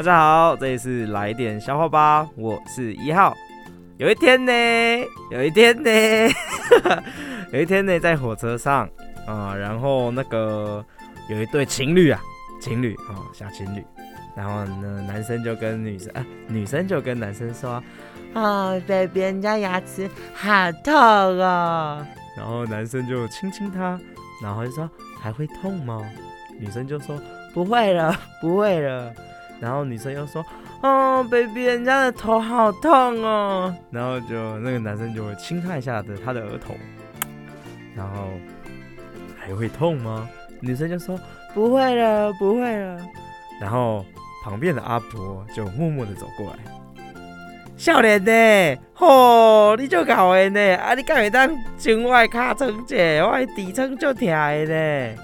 大家好，这里是来点笑话吧，我是一号。有一天呢，有一天呢，有一天呢，在火车上啊，然后那个有一对情侣啊，情侣啊，小情侣，然后呢，男生就跟女生啊，女生就跟男生说啊，baby，人家牙齿好痛啊，然后男生就亲亲她，然后就说还会痛吗？女生就说不会了，不会了。然后女生又说：“哦，baby，人家的头好痛哦。”然后就那个男生就会轻看一下的他的额头，然后还会痛吗？女生就说：“不会了，不会了。”然后旁边的阿婆就默默的走过来，笑脸呢？吼，你就搞的呢？啊，你敢会当前外卡床者，我底层就疼的呢？